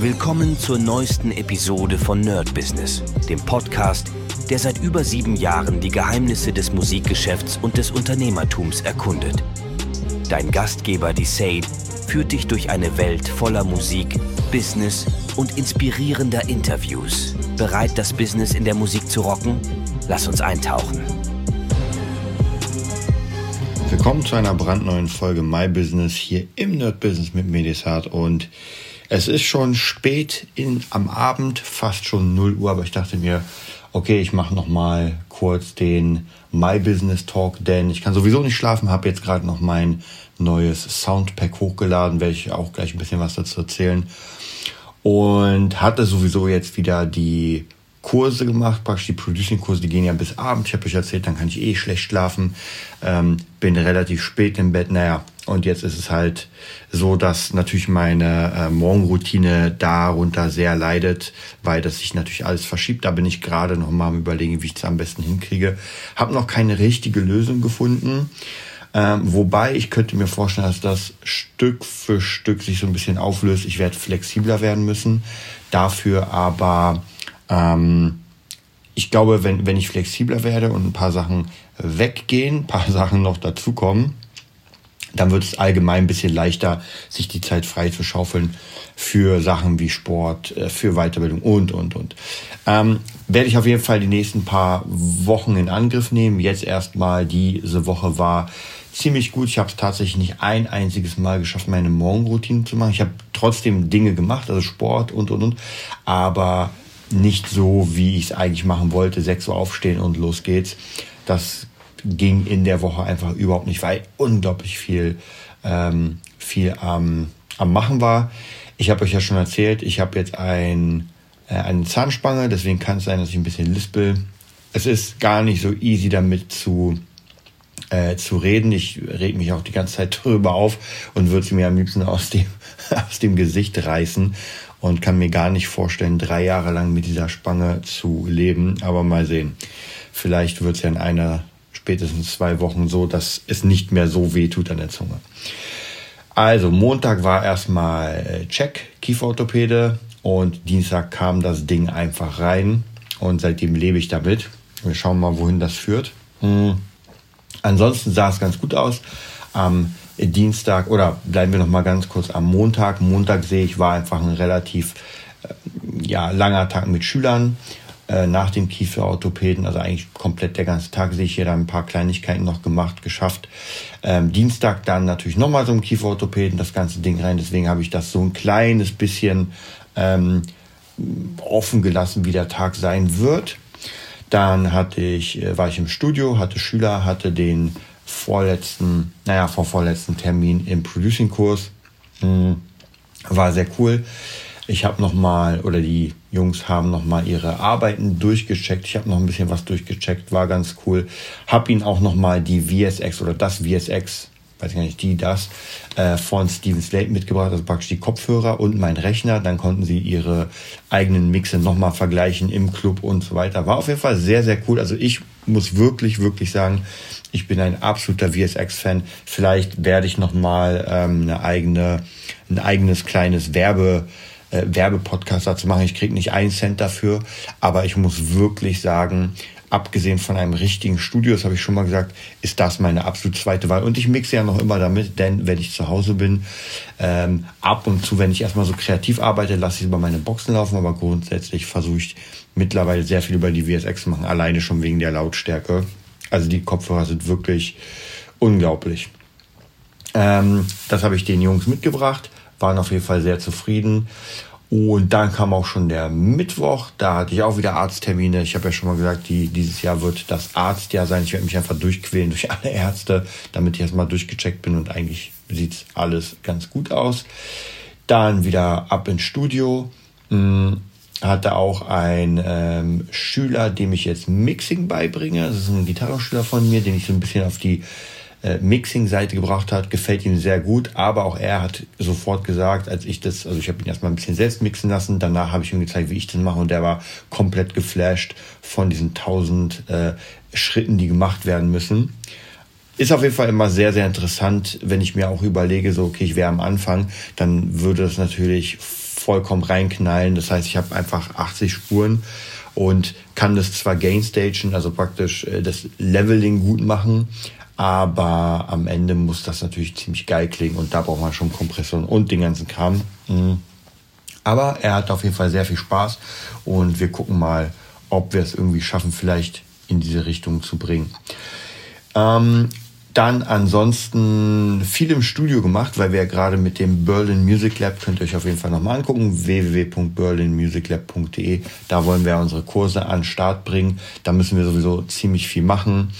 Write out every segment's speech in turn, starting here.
Willkommen zur neuesten Episode von Nerd Business, dem Podcast, der seit über sieben Jahren die Geheimnisse des Musikgeschäfts und des Unternehmertums erkundet. Dein Gastgeber, die Sade, führt dich durch eine Welt voller Musik, Business und inspirierender Interviews. Bereit, das Business in der Musik zu rocken? Lass uns eintauchen. Willkommen zu einer brandneuen Folge My Business hier im Nerd Business mit Medisat und es ist schon spät in, am Abend, fast schon 0 Uhr, aber ich dachte mir, okay, ich mache noch mal kurz den My Business Talk, denn ich kann sowieso nicht schlafen, habe jetzt gerade noch mein neues Soundpack hochgeladen, werde ich auch gleich ein bisschen was dazu erzählen. Und hatte sowieso jetzt wieder die Kurse gemacht, praktisch die Producing-Kurse, die gehen ja bis Abend. Ich habe euch erzählt, dann kann ich eh schlecht schlafen. Ähm, bin relativ spät im Bett. Naja, und jetzt ist es halt so, dass natürlich meine äh, Morgenroutine darunter sehr leidet, weil das sich natürlich alles verschiebt. Da bin ich gerade noch mal am überlegen, wie ich es am besten hinkriege. Habe noch keine richtige Lösung gefunden. Ähm, wobei ich könnte mir vorstellen, dass das Stück für Stück sich so ein bisschen auflöst. Ich werde flexibler werden müssen. Dafür aber ähm, ich glaube, wenn, wenn ich flexibler werde und ein paar Sachen weggehen, ein paar Sachen noch dazukommen, dann wird es allgemein ein bisschen leichter, sich die Zeit frei zu schaufeln für Sachen wie Sport, äh, für Weiterbildung und, und, und. Ähm, werde ich auf jeden Fall die nächsten paar Wochen in Angriff nehmen. Jetzt erstmal, diese Woche war ziemlich gut. Ich habe es tatsächlich nicht ein einziges Mal geschafft, meine Morgenroutine zu machen. Ich habe trotzdem Dinge gemacht, also Sport und, und, und. Aber nicht so, wie ich es eigentlich machen wollte, 6 Uhr aufstehen und los geht's. Das ging in der Woche einfach überhaupt nicht, weil unglaublich viel, ähm, viel am, am Machen war. Ich habe euch ja schon erzählt, ich habe jetzt ein, äh, eine Zahnspange, deswegen kann es sein, dass ich ein bisschen lispel. Es ist gar nicht so easy damit zu, äh, zu reden. Ich reg mich auch die ganze Zeit drüber auf und würde sie mir am liebsten aus dem, aus dem Gesicht reißen und kann mir gar nicht vorstellen, drei Jahre lang mit dieser Spange zu leben. Aber mal sehen. Vielleicht wird es ja in einer, spätestens zwei Wochen so, dass es nicht mehr so weh tut an der Zunge. Also Montag war erstmal äh, Check, Kieferorthopäde und Dienstag kam das Ding einfach rein und seitdem lebe ich damit. Wir schauen mal, wohin das führt. Hm. Ansonsten sah es ganz gut aus. Am Dienstag oder bleiben wir noch mal ganz kurz am Montag. Montag sehe ich war einfach ein relativ äh, ja, langer Tag mit Schülern äh, nach dem Kieferorthopäden, also eigentlich komplett der ganze Tag sehe ich hier dann ein paar Kleinigkeiten noch gemacht, geschafft. Ähm, Dienstag dann natürlich nochmal so ein Kieferorthopäden, das ganze Ding rein. Deswegen habe ich das so ein kleines bisschen ähm, offen gelassen, wie der Tag sein wird. Dann hatte ich, äh, war ich im Studio, hatte Schüler, hatte den vorletzten, naja, vor vorletzten Termin im Producing-Kurs. Hm, war sehr cool. Ich habe nochmal, oder die Jungs haben nochmal ihre Arbeiten durchgecheckt. Ich habe noch ein bisschen was durchgecheckt, war ganz cool. Hab ihnen auch nochmal die VSX oder das VSX weiß ich gar nicht, die das, äh, von Steven Slate mitgebracht, also praktisch die Kopfhörer und mein Rechner. Dann konnten sie ihre eigenen Mixe nochmal vergleichen im Club und so weiter. War auf jeden Fall sehr, sehr cool. Also ich muss wirklich, wirklich sagen, ich bin ein absoluter VSX-Fan. Vielleicht werde ich nochmal ähm, eine eigene, ein eigenes kleines Werbe, äh, Werbepodcast dazu machen. Ich kriege nicht einen Cent dafür, aber ich muss wirklich sagen, abgesehen von einem richtigen Studio, das habe ich schon mal gesagt, ist das meine absolut zweite Wahl. Und ich mixe ja noch immer damit, denn wenn ich zu Hause bin, ähm, ab und zu, wenn ich erstmal so kreativ arbeite, lasse ich über meine Boxen laufen, aber grundsätzlich versuche ich mittlerweile sehr viel über die VSX zu machen, alleine schon wegen der Lautstärke. Also die Kopfhörer sind wirklich unglaublich. Ähm, das habe ich den Jungs mitgebracht, waren auf jeden Fall sehr zufrieden. Und dann kam auch schon der Mittwoch, da hatte ich auch wieder Arzttermine. Ich habe ja schon mal gesagt, die, dieses Jahr wird das Arztjahr sein. Ich werde mich einfach durchquälen durch alle Ärzte, damit ich erstmal durchgecheckt bin und eigentlich sieht alles ganz gut aus. Dann wieder ab ins Studio. Hm, hatte auch ein ähm, Schüler, dem ich jetzt Mixing beibringe. Das ist ein Gitarrenschüler von mir, den ich so ein bisschen auf die äh, Mixing-Seite gebracht hat, gefällt ihm sehr gut. Aber auch er hat sofort gesagt, als ich das, also ich habe ihn erstmal ein bisschen selbst mixen lassen, danach habe ich ihm gezeigt, wie ich das mache und der war komplett geflasht von diesen tausend äh, Schritten, die gemacht werden müssen. Ist auf jeden Fall immer sehr, sehr interessant, wenn ich mir auch überlege, so, okay, ich wäre am Anfang, dann würde das natürlich vollkommen reinknallen. Das heißt, ich habe einfach 80 Spuren und kann das zwar gainstagen, also praktisch äh, das Leveling gut machen, aber am Ende muss das natürlich ziemlich geil klingen und da braucht man schon Kompression und den ganzen Kram. Mhm. Aber er hat auf jeden Fall sehr viel Spaß und wir gucken mal, ob wir es irgendwie schaffen, vielleicht in diese Richtung zu bringen. Ähm, dann ansonsten viel im Studio gemacht, weil wir ja gerade mit dem Berlin Music Lab, könnt ihr euch auf jeden Fall nochmal angucken, www.berlinmusiclab.de. Da wollen wir unsere Kurse an den Start bringen. Da müssen wir sowieso ziemlich viel machen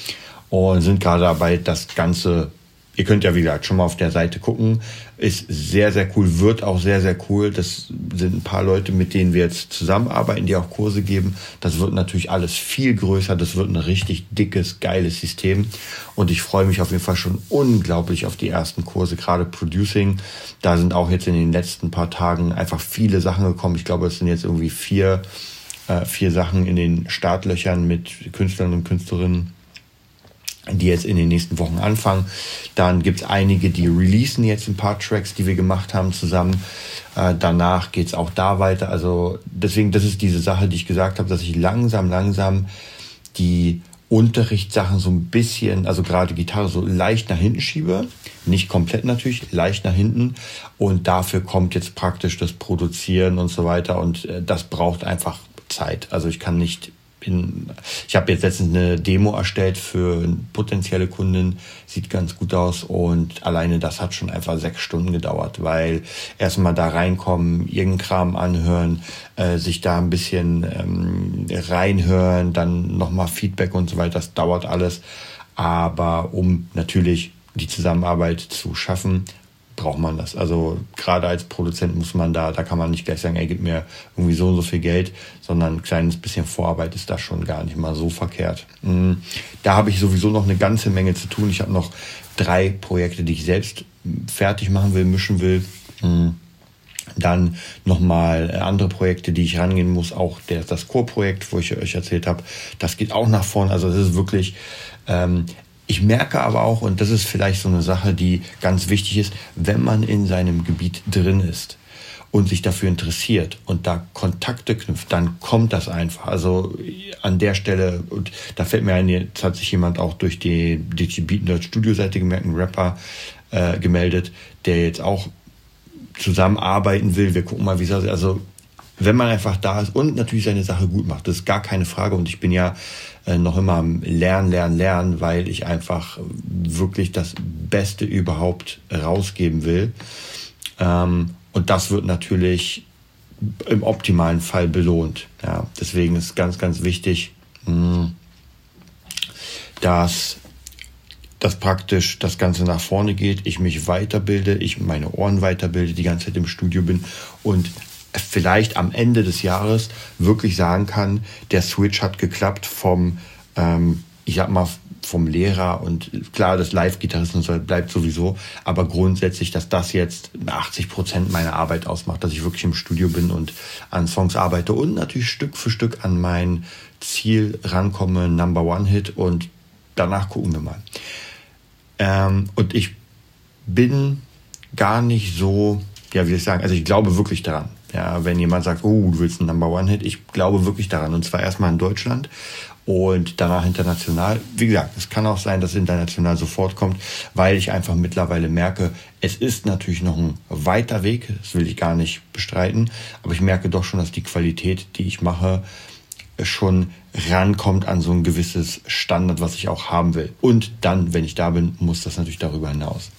und sind gerade dabei, das Ganze Ihr könnt ja, wie gesagt, schon mal auf der Seite gucken. Ist sehr, sehr cool, wird auch sehr, sehr cool. Das sind ein paar Leute, mit denen wir jetzt zusammenarbeiten, die auch Kurse geben. Das wird natürlich alles viel größer. Das wird ein richtig dickes, geiles System. Und ich freue mich auf jeden Fall schon unglaublich auf die ersten Kurse, gerade Producing. Da sind auch jetzt in den letzten paar Tagen einfach viele Sachen gekommen. Ich glaube, es sind jetzt irgendwie vier, äh, vier Sachen in den Startlöchern mit Künstlern und Künstlerinnen die jetzt in den nächsten Wochen anfangen. Dann gibt es einige, die releasen jetzt ein paar Tracks, die wir gemacht haben zusammen. Äh, danach geht es auch da weiter. Also deswegen, das ist diese Sache, die ich gesagt habe, dass ich langsam, langsam die Unterrichtssachen so ein bisschen, also gerade Gitarre so leicht nach hinten schiebe. Nicht komplett natürlich, leicht nach hinten. Und dafür kommt jetzt praktisch das Produzieren und so weiter. Und äh, das braucht einfach Zeit. Also ich kann nicht bin, ich habe jetzt letztens eine Demo erstellt für potenzielle Kunden, sieht ganz gut aus und alleine das hat schon einfach sechs Stunden gedauert, weil erstmal da reinkommen, irgendeinen Kram anhören, äh, sich da ein bisschen ähm, reinhören, dann nochmal Feedback und so weiter, das dauert alles. Aber um natürlich die Zusammenarbeit zu schaffen, braucht man das. Also gerade als Produzent muss man da, da kann man nicht gleich sagen, ey, gib mir irgendwie so und so viel Geld, sondern ein kleines bisschen Vorarbeit ist da schon gar nicht mal so verkehrt. Mhm. Da habe ich sowieso noch eine ganze Menge zu tun. Ich habe noch drei Projekte, die ich selbst fertig machen will, mischen will. Mhm. Dann nochmal andere Projekte, die ich rangehen muss, auch das Chorprojekt, wo ich euch erzählt habe, das geht auch nach vorne. Also das ist wirklich, ähm, ich merke aber auch, und das ist vielleicht so eine Sache, die ganz wichtig ist, wenn man in seinem Gebiet drin ist und sich dafür interessiert und da Kontakte knüpft, dann kommt das einfach. Also an der Stelle, und da fällt mir ein, jetzt hat sich jemand auch durch die, Beat Nerd Studio-Seite gemerkt, ein Rapper äh, gemeldet, der jetzt auch zusammenarbeiten will. Wir gucken mal, wie es. Also wenn man einfach da ist und natürlich seine Sache gut macht, das ist gar keine Frage. Und ich bin ja äh, noch immer am Lernen, Lernen, Lernen, weil ich einfach wirklich das Beste überhaupt rausgeben will. Ähm, und das wird natürlich im optimalen Fall belohnt. Ja, deswegen ist ganz, ganz wichtig, mh, dass dass praktisch das Ganze nach vorne geht, ich mich weiterbilde, ich meine Ohren weiterbilde, die ganze Zeit im Studio bin und vielleicht am Ende des Jahres wirklich sagen kann, der Switch hat geklappt vom, ähm, ich sag mal, vom Lehrer und klar, das Live-Gitarristen bleibt sowieso, aber grundsätzlich, dass das jetzt 80 Prozent meiner Arbeit ausmacht, dass ich wirklich im Studio bin und an Songs arbeite und natürlich Stück für Stück an mein Ziel rankomme, Number One Hit und danach gucken wir mal. Ähm, und ich bin gar nicht so, ja, wie soll ich sagen, also ich glaube wirklich daran. Ja, wenn jemand sagt, oh, du willst einen Number One Hit, ich glaube wirklich daran. Und zwar erstmal in Deutschland und danach international. Wie gesagt, es kann auch sein, dass international sofort kommt, weil ich einfach mittlerweile merke, es ist natürlich noch ein weiter Weg, das will ich gar nicht bestreiten, aber ich merke doch schon, dass die Qualität, die ich mache, schon rankommt an so ein gewisses Standard, was ich auch haben will. Und dann, wenn ich da bin, muss das natürlich darüber hinaus.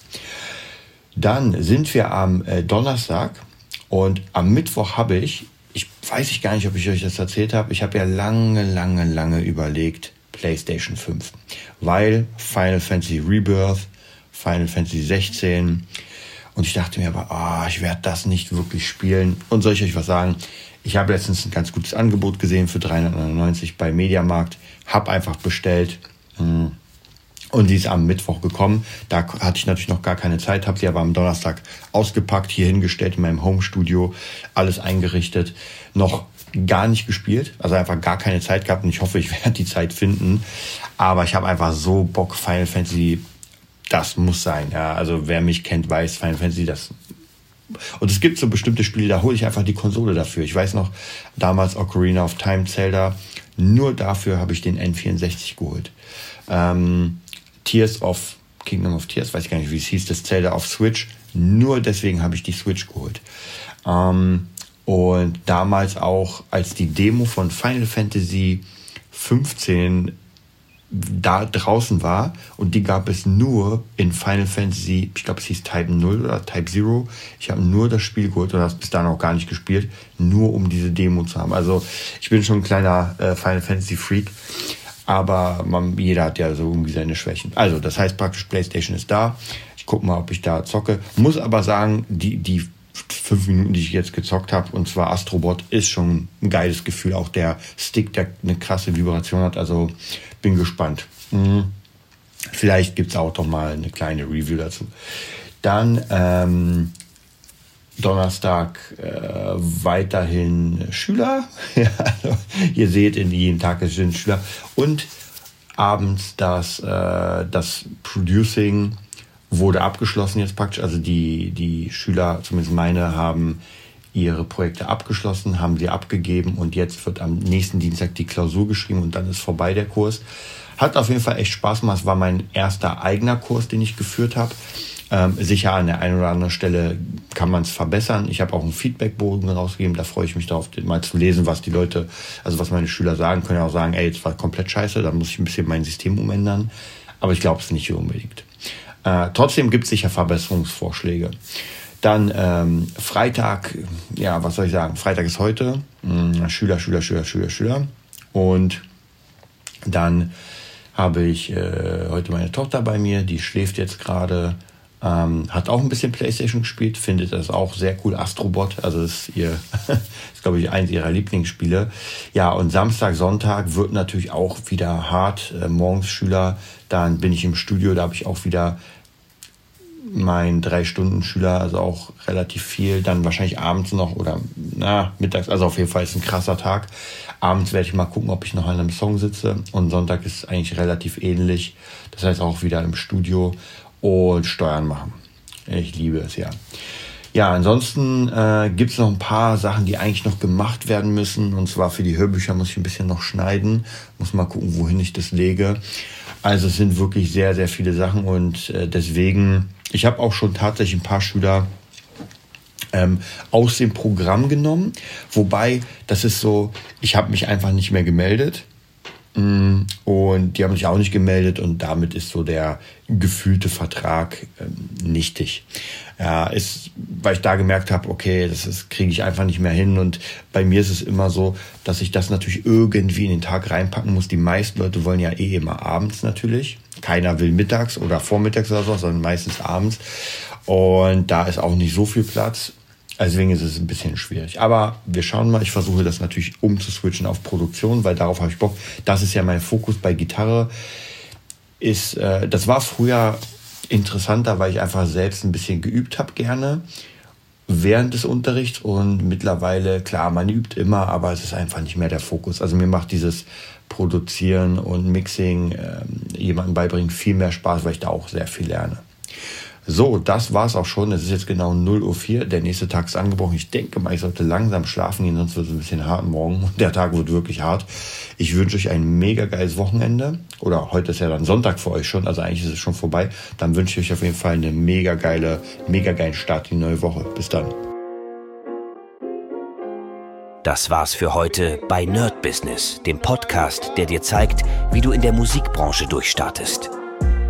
Dann sind wir am äh, Donnerstag und am Mittwoch habe ich, ich weiß ich gar nicht, ob ich euch das erzählt habe, ich habe ja lange, lange, lange überlegt, PlayStation 5. Weil Final Fantasy Rebirth, Final Fantasy 16 und ich dachte mir aber, ah, ich werde das nicht wirklich spielen. Und soll ich euch was sagen? Ich habe letztens ein ganz gutes Angebot gesehen für 399 bei Mediamarkt, habe einfach bestellt. Hm und sie ist am Mittwoch gekommen. Da hatte ich natürlich noch gar keine Zeit, habe sie aber am Donnerstag ausgepackt, hier hingestellt in meinem Homestudio, alles eingerichtet, noch gar nicht gespielt, also einfach gar keine Zeit gehabt und ich hoffe, ich werde die Zeit finden. Aber ich habe einfach so Bock, Final Fantasy, das muss sein. Ja, also wer mich kennt, weiß, Final Fantasy, das Und es gibt so bestimmte Spiele, da hole ich einfach die Konsole dafür. Ich weiß noch, damals Ocarina of Time Zelda, nur dafür habe ich den N64 geholt. Ähm, Tears of Kingdom of Tears, weiß ich gar nicht, wie es hieß, das Zelda auf Switch. Nur deswegen habe ich die Switch geholt. Ähm, und damals auch, als die Demo von Final Fantasy 15 da draußen war und die gab es nur in Final Fantasy, ich glaube es hieß Type 0 oder Type 0. Ich habe nur das Spiel geholt und habe bis dahin auch gar nicht gespielt, nur um diese Demo zu haben. Also ich bin schon ein kleiner äh, Final Fantasy Freak, aber man, jeder hat ja so irgendwie seine Schwächen. Also das heißt praktisch PlayStation ist da. Ich gucke mal, ob ich da zocke. Muss aber sagen, die, die fünf Minuten, die ich jetzt gezockt habe, und zwar Astrobot, ist schon ein geiles Gefühl. Auch der Stick, der eine krasse Vibration hat. Also bin gespannt. Mhm. Vielleicht gibt es auch doch mal eine kleine Review dazu. Dann ähm, Donnerstag äh, weiterhin Schüler. also, ihr seht, in jedem Tag sind Schüler. Und abends das, äh, das Producing wurde abgeschlossen jetzt praktisch. Also die, die Schüler, zumindest meine, haben ihre Projekte abgeschlossen, haben sie abgegeben und jetzt wird am nächsten Dienstag die Klausur geschrieben und dann ist vorbei der Kurs. Hat auf jeden Fall echt Spaß gemacht. Es war mein erster eigener Kurs, den ich geführt habe. Ähm, sicher an der einen oder anderen Stelle kann man es verbessern. Ich habe auch einen Feedbackbogen rausgegeben. Da freue ich mich darauf, mal zu lesen, was die Leute, also was meine Schüler sagen. Können ja auch sagen, ey, jetzt war komplett scheiße, dann muss ich ein bisschen mein System umändern. Aber ich glaube es nicht unbedingt. Äh, trotzdem gibt es sicher Verbesserungsvorschläge. Dann ähm, Freitag, ja, was soll ich sagen? Freitag ist heute. Hm, Schüler, Schüler, Schüler, Schüler, Schüler. Und dann habe ich äh, heute meine Tochter bei mir, die schläft jetzt gerade. Ähm, hat auch ein bisschen Playstation gespielt, findet das auch sehr cool. Astrobot, also ist ihr, ist glaube ich eins ihrer Lieblingsspiele. Ja, und Samstag, Sonntag wird natürlich auch wieder hart. Äh, morgens Schüler, dann bin ich im Studio, da habe ich auch wieder mein Drei-Stunden-Schüler, also auch relativ viel. Dann wahrscheinlich abends noch oder na, mittags, also auf jeden Fall ist ein krasser Tag. Abends werde ich mal gucken, ob ich noch an einem Song sitze. Und Sonntag ist eigentlich relativ ähnlich. Das heißt auch wieder im Studio und Steuern machen. Ich liebe es ja. Ja, ansonsten äh, gibt es noch ein paar Sachen, die eigentlich noch gemacht werden müssen. Und zwar für die Hörbücher muss ich ein bisschen noch schneiden. Muss mal gucken, wohin ich das lege. Also es sind wirklich sehr, sehr viele Sachen und äh, deswegen ich habe auch schon tatsächlich ein paar Schüler ähm, aus dem Programm genommen. Wobei, das ist so, ich habe mich einfach nicht mehr gemeldet. Mm, und die haben sich auch nicht gemeldet und damit ist so der gefühlte Vertrag ähm, nichtig. Ja, ist, weil ich da gemerkt habe, okay, das kriege ich einfach nicht mehr hin. Und bei mir ist es immer so, dass ich das natürlich irgendwie in den Tag reinpacken muss. Die meisten Leute wollen ja eh immer abends natürlich. Keiner will mittags oder vormittags oder so, sondern meistens abends. Und da ist auch nicht so viel Platz. Deswegen ist es ein bisschen schwierig. Aber wir schauen mal. Ich versuche das natürlich umzuswitchen auf Produktion, weil darauf habe ich Bock. Das ist ja mein Fokus bei Gitarre. Ist, äh, das war früher interessanter, weil ich einfach selbst ein bisschen geübt habe gerne während des Unterrichts und mittlerweile, klar, man übt immer, aber es ist einfach nicht mehr der Fokus. Also mir macht dieses Produzieren und Mixing äh, jemandem beibringen viel mehr Spaß, weil ich da auch sehr viel lerne. So, das war's auch schon. Es ist jetzt genau 0.04 Uhr. Der nächste Tag ist angebrochen. Ich denke mal, ich sollte langsam schlafen gehen, sonst wird es ein bisschen hart morgen. Und der Tag wird wirklich hart. Ich wünsche euch ein mega geiles Wochenende. Oder heute ist ja dann Sonntag für euch schon. Also eigentlich ist es schon vorbei. Dann wünsche ich euch auf jeden Fall eine mega geile, mega geilen Start in die neue Woche. Bis dann. Das war's für heute bei Nerd Business, dem Podcast, der dir zeigt, wie du in der Musikbranche durchstartest.